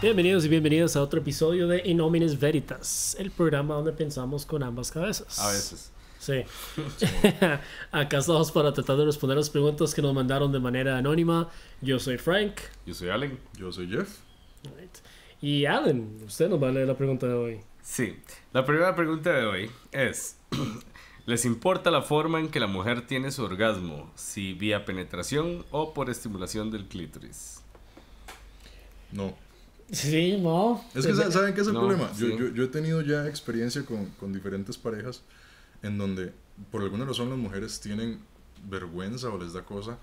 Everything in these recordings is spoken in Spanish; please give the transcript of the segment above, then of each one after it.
Bienvenidos y bienvenidos a otro episodio de Inomines Veritas, el programa donde pensamos con ambas cabezas. A veces. Sí. Acá estamos para tratar de responder las preguntas que nos mandaron de manera anónima. Yo soy Frank. Yo soy Allen. Yo soy Jeff. Right. Y Allen, usted nos va a leer la pregunta de hoy. Sí. La primera pregunta de hoy es: ¿Les importa la forma en que la mujer tiene su orgasmo? Si vía penetración o por estimulación del clítoris. No. Sí, no. Es que, ¿saben- ¿saben qué es el No, problema? Yo, sí. yo, yo he tenido ya experiencia con, con diferentes parejas en donde, por alguna razón, las mujeres tienen vergüenza o les da cosa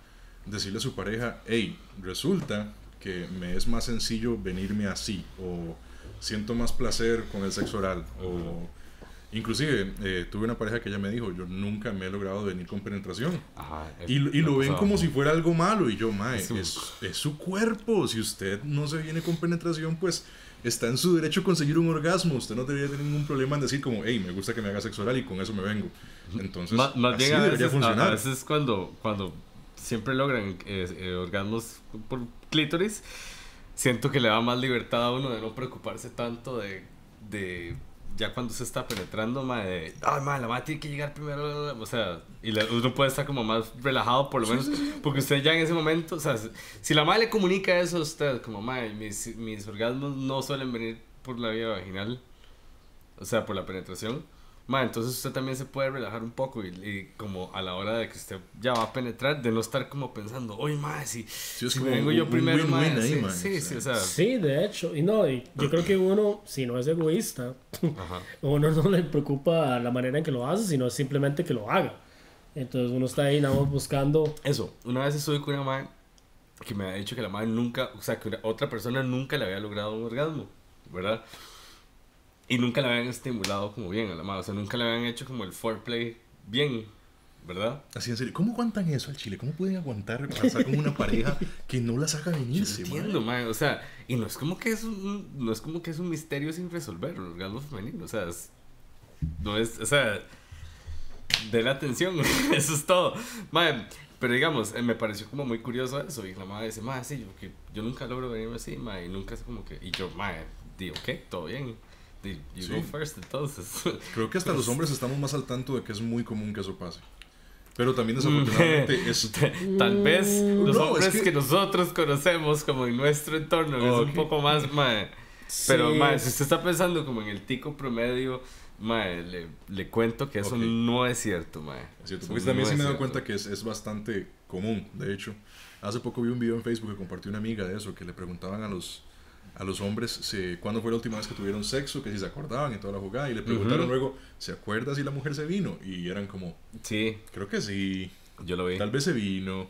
decirle a su pareja, hey, resulta que me es más sencillo venirme así, o siento más placer con el sexo oral, o inclusive eh, tuve una pareja que ella me dijo, yo nunca me he logrado venir con penetración. Ajá. Y, y lo ven como si fuera algo malo. Y yo, mae, Es un- es, es su cuerpo. Si usted no se viene con penetración, pues está en su derecho a conseguir un orgasmo. Usted no debería tener ningún problema en decir como, hey, me gusta que me haga sexo oral y con eso me vengo. Entonces, Más, más así bien a debería veces, funcionar. a veces cuando, cuando siempre logran eh, eh, orgasmos por clítoris, siento que le da más libertad a uno de no preocuparse tanto de, de ya cuando se está penetrando, ma, de, ay, ma, la madre tiene que llegar primero, o sea, y la- uno puede estar como más relajado por lo menos, porque usted ya en ese momento, o sea, si- la madre le comunica eso a usted, como, ma, mis, mis orgasmos no suelen venir por la vía vaginal, o sea, por la penetración. Ma, entonces usted también se puede relajar un poco y, y como a la hora de que usted ya va a penetrar, de no estar como pensando, oye, ma, si, es si vengo un- yo un primero, ma, sí, sí, sí, o sea. Sí, de hecho. Y no, y yo creo que uno, si no es egoísta, ajá. uno no le preocupa la manera en que lo hace, sino simplemente que lo haga. Entonces uno está ahí nada más buscando. Eso, una vez estuve con una madre que me había dicho que la madre nunca, o sea, que una- otra persona nunca le había logrado un orgasmo, ¿verdad? Y nunca le habían estimulado como bien a la madre, o sea, nunca le habían hecho como el foreplay bien, ¿verdad? Así en serio, ¿cómo aguantan eso al chile? ¿Cómo pueden aguantar pasar con una pareja que no las haga venirse, mae? Entiendo, mae, o sea, y no es como que es un, no es como que es un misterio sin resolver, el orgasmo femenino, o sea, es- no es, o sea, de la atención, eso es todo, mae, pero digamos, eh, me pareció como muy curioso eso, y la madre dice, mae, sí, yo, que yo nunca logro venirme así, mae, y nunca es como que, y yo, mae, digo, ¿qué? Todo bien, you Sí. go first, entonces, Creo que hasta los hombres estamos más al tanto de que es muy común que eso pase. Pero también Mm. desafortunadamente es... tal vez los No, es hombres que- que... nosotros conocemos como en nuestro entorno es un poco más, mae, Pero, Sí. mae, si usted está pensando como en el tico promedio, mae, le, le cuento que eso Ok. no es cierto, mae. Es cierto, porque también no sí me he es dado cuenta que es, es bastante común, de hecho. Hace poco vi un video en Facebook que compartió una amiga de eso, que le preguntaban a los, a los hombres si, cuándo fue la última vez que tuvieron sexo, que si se acordaban y toda la jugada, y le preguntaron Ujú. luego, ¿se acuerda si la mujer se vino? Y eran como, Sí, creo que sí, yo lo vi. tal vez se vino,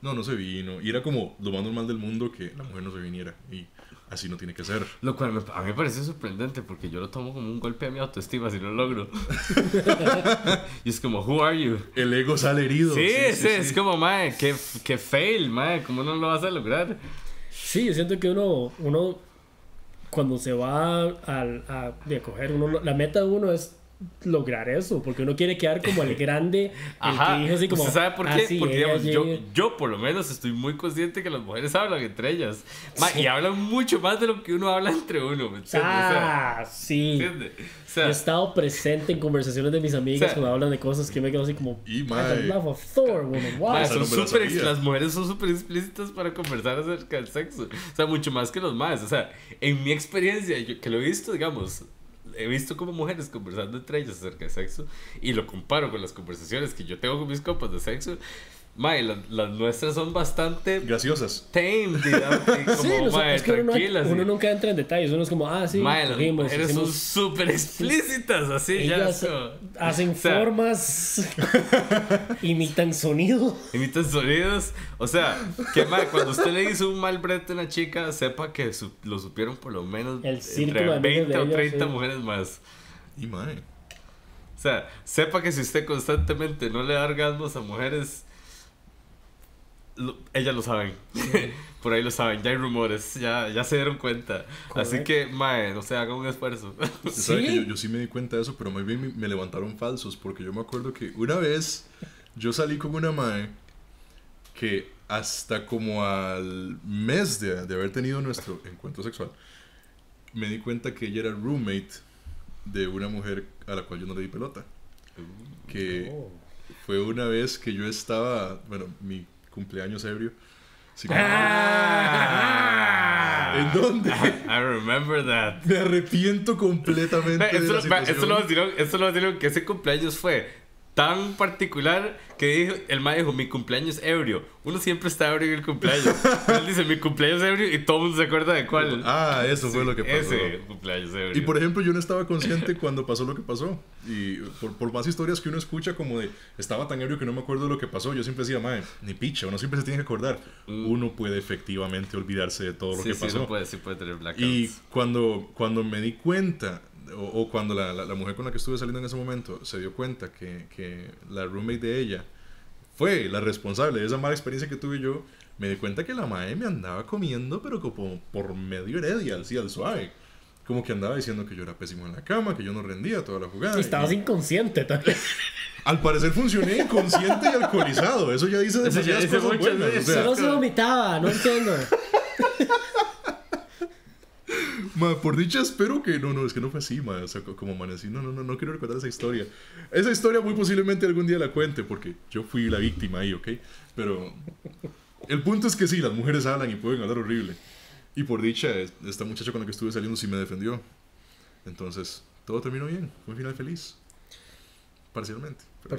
no, no se vino. Y era como lo más normal del mundo que la mujer no se viniera, y así no tiene que ser. Lo cual me- a mí me parece sorprendente porque yo lo tomo como un golpe a mi autoestima si no lo logro. y es como, who are you? El ego sale herido. Sí, sí, es como, mae, qué, qué fail, mae, ¿cómo no lo vas a lograr? Sí, yo siento que uno, uno cuando se va al- a, de coger, uno, la meta de uno es lograr eso, porque uno quiere quedar como el grande, el Ajá, que dijo así como, ¿usted sabe por "Ah, qué? sí, Porque, ella digamos, yo, llega". yo por lo menos estoy muy consciente que las mujeres hablan entre ellas. Ma, Y hablan mucho más de lo que uno habla entre uno, ¿me entiendes? O sea, Ah, sí. ¿entiende? O Yo sea, he estado presente en conversaciones de mis amigas O sea, cuando hablan de cosas que me quedo así como, Y, "I mae. love of Thor, woman, wow". ma, son no la sabía. las mujeres son súper explícitas para conversar acerca del sexo. O sea, mucho más que los más. O sea, en mi experiencia, yo que lo he visto, digamos, he visto como mujeres conversando entre ellas acerca de sexo y lo comparo con las conversaciones que yo tengo con mis copas de sexo. Ma, y las, las nuestras son bastante Graciosas. tame, digamos, y como, Sí, mae, es que tranquilas. uno nunca entra en detalles, uno es como, ah, sí, mae, las mujeres son súper explícitas, así, ya. ellas como- hacen o sea, formas, imitan sonido. Imitan sonidos. O sea, que mae, cuando usted le hizo un mal brete a una chica, sepa que su- lo supieron por lo menos El entre de amigas 20 de o ella, 30 sí. mujeres más. Y mae. O sea, sepa que si usted constantemente no le da orgasmos a mujeres, lo- ellas lo saben. Por ahí lo saben, ya hay rumores, ya, ya se dieron cuenta. Así Correcto. que, mae, no sé, haga un esfuerzo. Sabe que Sí. yo, yo sí me di cuenta de eso, pero más bien me, me levantaron falsos, porque yo me acuerdo que una vez yo salí con una mae que hasta como al mes de, de haber tenido nuestro encuentro sexual, me di cuenta que ella era roommate de una mujer a la cual yo no le di pelota. Que Oh. fue una vez que yo estaba, bueno, mi cumpleaños ebrio. Así que- Ah. ¿En dónde? I remember that. Me arrepiento completamente de Esto, la va, esto lo esto lo que ese cumpleaños fue tan particular que dijo, el ma dijo, mi cumpleaños ebrio. Uno siempre está ebrio en el cumpleaños. Pero él dice, mi cumpleaños ebrio y todo el mundo se acuerda de cuál. Ah, eso fue lo que pasó. Ese cumpleaños ebrio. Y por ejemplo, yo no estaba consciente cuando pasó lo que pasó. Y por, por más historias que uno escucha, como de estaba tan ebrio que no me acuerdo de lo que pasó, yo siempre decía, madre, ni picha, uno siempre se tiene que acordar. Mm. Uno puede efectivamente olvidarse de todo lo sí, que sí, pasó. uno puede, sí puede tener blackouts. Y cuando, cuando me di cuenta, o, o cuando la, la- la mujer con la que estuve saliendo en ese momento se dio cuenta que, que la roommate de ella fue la responsable de esa mala experiencia que tuve yo, me di cuenta que la mae me andaba comiendo, pero como por medio heredia, así al suave. Como que andaba diciendo que yo era pésimo en la cama, que yo no rendía toda la jugada. Y estabas Y inconsciente también. Al parecer funcioné inconsciente y alcoholizado. Eso ya dice Eso ya demasiadas dice cosas buenas. O sea, Solo se vomitaba, no entiendo. Por dicha espero que no, no, es que no fue así, o sea, co- como amanecí, no, no, no, no quiero recordar esa historia. Esa historia muy posiblemente algún día la cuente, porque yo fui la víctima ahí, ¿ok? Pero el punto es que sí, las mujeres hablan y pueden hablar horrible. Y por dicha, es- esta muchacha con la que estuve saliendo sí me defendió. Entonces, todo terminó bien, fue un final feliz. Parcialmente. pero-.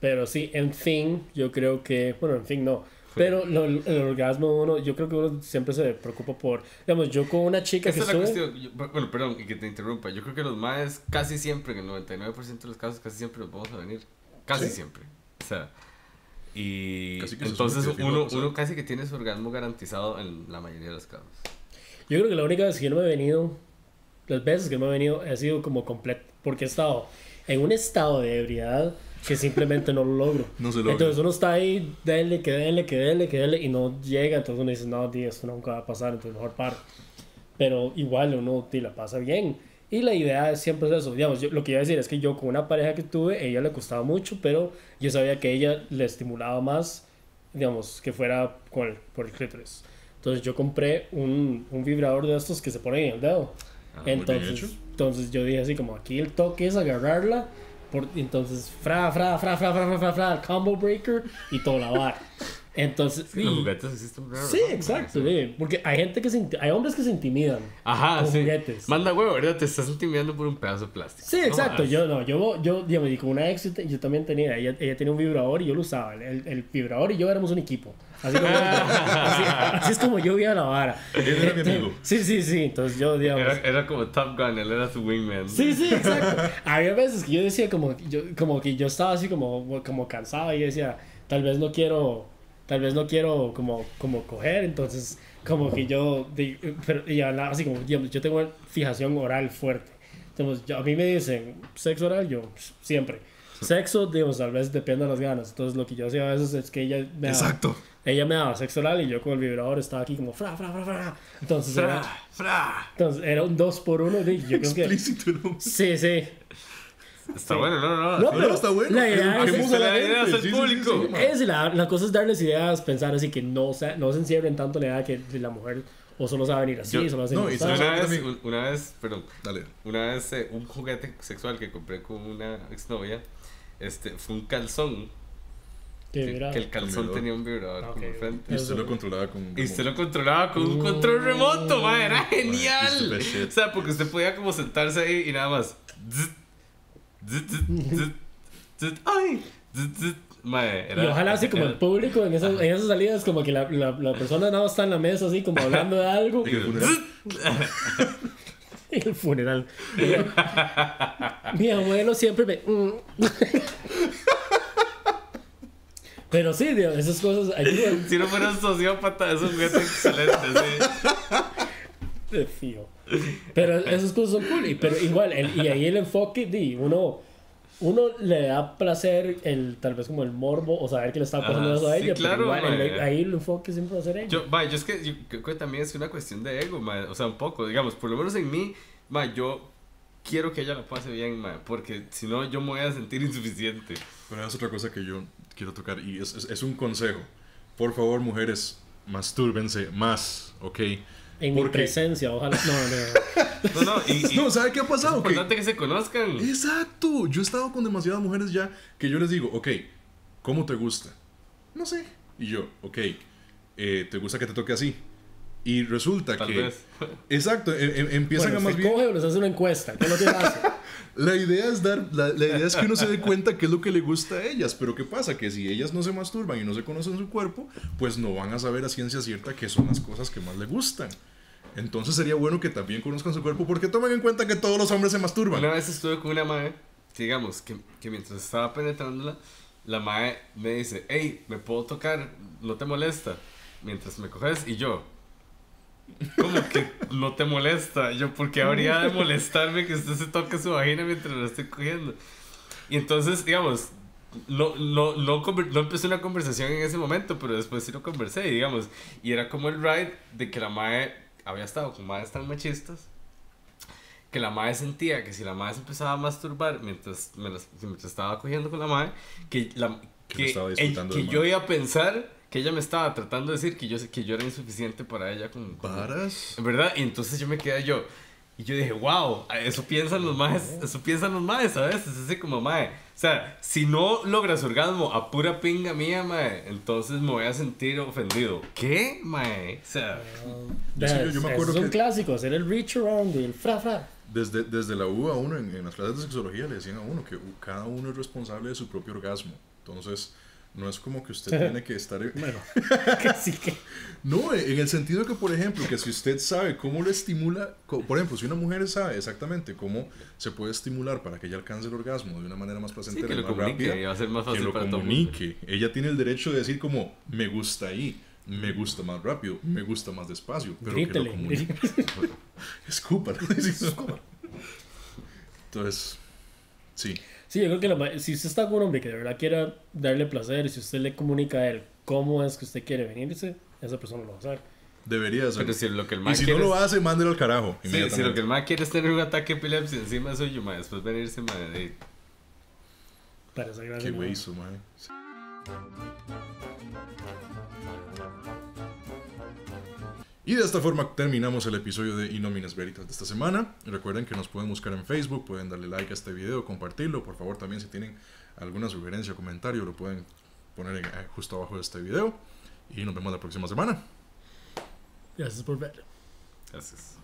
Pero sí, en fin, yo creo que, bueno, en fin, no. Pero lo- el orgasmo, uno, yo creo que uno siempre se preocupa por, digamos, yo con una chica que Esa es la estuve, cuestión. Yo- bueno, perdón, y que te interrumpa. Yo creo que los maes casi siempre, en el 99% de los casos, casi siempre nos vamos a venir. Casi Sí. siempre. O sea, y que entonces que uno, uno casi que tiene su orgasmo garantizado en la mayoría de los casos. yo creo que la única vez que yo no me he venido, las veces que me he venido, ha sido como completo, porque he estado en un estado de ebriedad que simplemente no lo logro. No se logra. Entonces uno está ahí, denle, que denle, que denle, que denle, y no llega, entonces uno dice, no, tío, esto nunca va a pasar, entonces mejor paro. Pero igual uno tío, la pasa bien. Y la idea siempre es eso. Digamos, yo- lo que iba a decir es que yo con una pareja que tuve, ella le costaba mucho, pero yo sabía que ella le estimulaba más, digamos, que fuera con el- por el clítoris. Entonces yo compré un, un vibrador de estos que se ponen en el dedo. Ah, entonces, entonces yo dije así como aquí el toque es agarrarla, por, entonces fra, fra, fra, fra, fra, fra, fra, fra, combo breaker y todo la. Entonces, Los y- juguetes existen raros. sí, ¿no? exacto, sí, porque hay gente que se, hay hombres que se intimidan. Ajá, Con sí. juguetes. Manda huevo, ¿verdad? Te estás intimidando por un pedazo de plástico. Sí, No exacto. jodas. Yo no, yo, yo, digamos, con una ex yo, yo también tenía, ella, ella tenía un vibrador y yo lo usaba. El, el vibrador y yo éramos un equipo. Así, como- así, así es como yo veía la vara. Él era mi amigo. Sí, sí, sí. Entonces yo, digamos. Era, era como Top Gun, él era su wingman. Sí, sí, exacto. Había veces que yo decía como, yo, como que yo estaba así como, como cansado y decía, tal vez no quiero, tal vez no quiero como, como coger, entonces como que yo, pero, y hablaba así como, digamos, yo tengo fijación oral fuerte. Entonces, yo- a mí me dicen, sexo oral, yo siempre. Sexo, digamos, tal vez depende de las ganas. Entonces, lo que yo hacía a veces es que ella me daba, Exacto. ella me daba sexo oral y yo con el vibrador estaba aquí como, fra, fra, fra, fra. Entonces, era, Fra, fra. entonces era un dos por uno. di- Yo creo que, Explícito, ¿no? sí, sí. Está bueno, no, no, no. Pero está bueno. La idea es, a la idea es el Sí, sí, sí, público. sí, ma. es la, la cosa es darles ideas, pensar así que no se, no se encierren tanto en la idea que la mujer o solo sabe venir así, Yo- solo hace no, y. Una vez, un- una vez, perdón, Dale. una vez eh, un juguete sexual que compré con una exnovia, este, fue un calzón. Que Que, el calzón tenía un vibrador Ok, como ok. frente. Y usted lo controlaba con. Y usted como- lo controlaba con un control remoto, ma, era it's the genial. shit. O sea, porque usted podía como sentarse ahí y nada más. Zzt, ay, zzt, zzt. Ma, era- y ojalá así como el público en esas, en esas salidas como que la, la, la persona nada más está en la mesa así como hablando de algo Y el funeral. el funeral. Mi abuelo siempre me... mm. Pero sí, Dios, esas cosas ayudan. Si no fuera un sociópata, es un excelente, sí. de fijo. Pero esas cosas son cool. Y, pero igual, el- y ahí el enfoque, di, uno, uno le da placer, el, tal vez como el morbo, o saber que le está pasando eso a sí, ella. claro, pero igual, el- ahí el enfoque siempre va a ser ella. Yo, va, yo es que yo creo que también es una cuestión de ego, ma, o sea, un poco, digamos, por lo menos en mí, ma, yo quiero que ella la pase bien, ma, porque si no yo me voy a sentir insuficiente. Pero es otra cosa que yo quiero tocar y es, es, es un consejo. Por favor, mujeres, mastúrbense más, ¿ok? En mi Porque- presencia, ojalá. No, no, no. No, no, y, y No, ¿sabe qué ha es pasado? Que- importante que se conozcan. Exacto. Yo he estado con demasiadas mujeres ya que yo les digo, ok, ¿cómo te gusta? No sé. Y yo, ok, eh, ¿te gusta que te toque así? Y resulta Tal que... vez. Exacto, em- em- empiezan Bueno, a más se bien... coge o les hace una encuesta. ¿Qué es lo que hace? La idea es dar, la, la idea es que uno se dé cuenta qué es lo que le gusta a ellas, pero qué pasa que si ellas no se masturban y no se conocen su cuerpo, pues no van a saber a ciencia cierta qué son las cosas que más le gustan. Entonces sería bueno que también conozcan su cuerpo porque tomen en cuenta que todos los hombres se masturban. Una vez estuve con una madre, digamos, que, que mientras estaba penetrándola, la madre me dice, hey, ¿me puedo tocar? ¿No te molesta? Mientras me coges y yo, ¿cómo que no te molesta? Yo, ¿por qué habría de molestarme que usted se toque su vagina mientras lo estoy cogiendo? Y entonces, digamos, no, no, no, no empecé una conversación en ese momento, pero después sí lo conversé, y digamos, y era como el ride de que la madre había estado con madres tan machistas que la madre sentía que si la madre se empezaba a masturbar mientras, me las- mientras estaba cogiendo con la madre, que, la, Que que, disfrutando que yo iba a pensar que ella me estaba tratando de decir que yo, que yo era insuficiente para ella. Con, con- Varas. ¿Verdad? Y entonces yo me quedé yo. Y yo dije, wow, eso piensan los maes, eso piensan los maes a veces, es así como mae. O sea, si no logras orgasmo a pura pinga mía, mae, entonces me voy a sentir ofendido. ¿Qué, mae? O sea, sí, yo- yo me acuerdo es un que- clásico, hacer el reach around y el fra fra. Desde, desde la U a uno, en, en las clases de sexología, le decían a uno que cada uno es responsable de su propio orgasmo. Entonces, no es como que usted tiene que estar... Bueno, que sí que. No, en el sentido que, por ejemplo, que si usted sabe cómo le estimula, por ejemplo, si una mujer sabe exactamente cómo se puede estimular para que ella alcance el orgasmo de una manera más sí, placentera que y lo más comunique rápida, va a ser más que fácil lo para todo comunique. Ella tiene el derecho de decir como, me gusta ahí, me gusta más rápido, me gusta más despacio, pero que lo comunique. Escúpalo. Entonces, sí. Sí, yo creo que la ma- si usted está con un hombre que de verdad quiera darle placer, y si usted le comunica a él cómo es que usted quiere venirse, esa persona lo va a hacer. Debería hacerlo. Pero si lo que el y si quiere no lo es- hace, mándelo al carajo. Sí, si lo que el mae quiere es tener un ataque epilepsia encima suyo, mae, después venirse, mae, de- Para esa gracia. Qué güey mae. Y de esta forma terminamos el episodio de Inominas Veritas de esta semana. Recuerden que nos pueden buscar en Facebook, pueden darle like a este video, compartirlo. Por favor, también si tienen alguna sugerencia o comentario, lo pueden poner en- eh, justo abajo de este video. Y nos vemos la próxima semana. Gracias por ver. Gracias.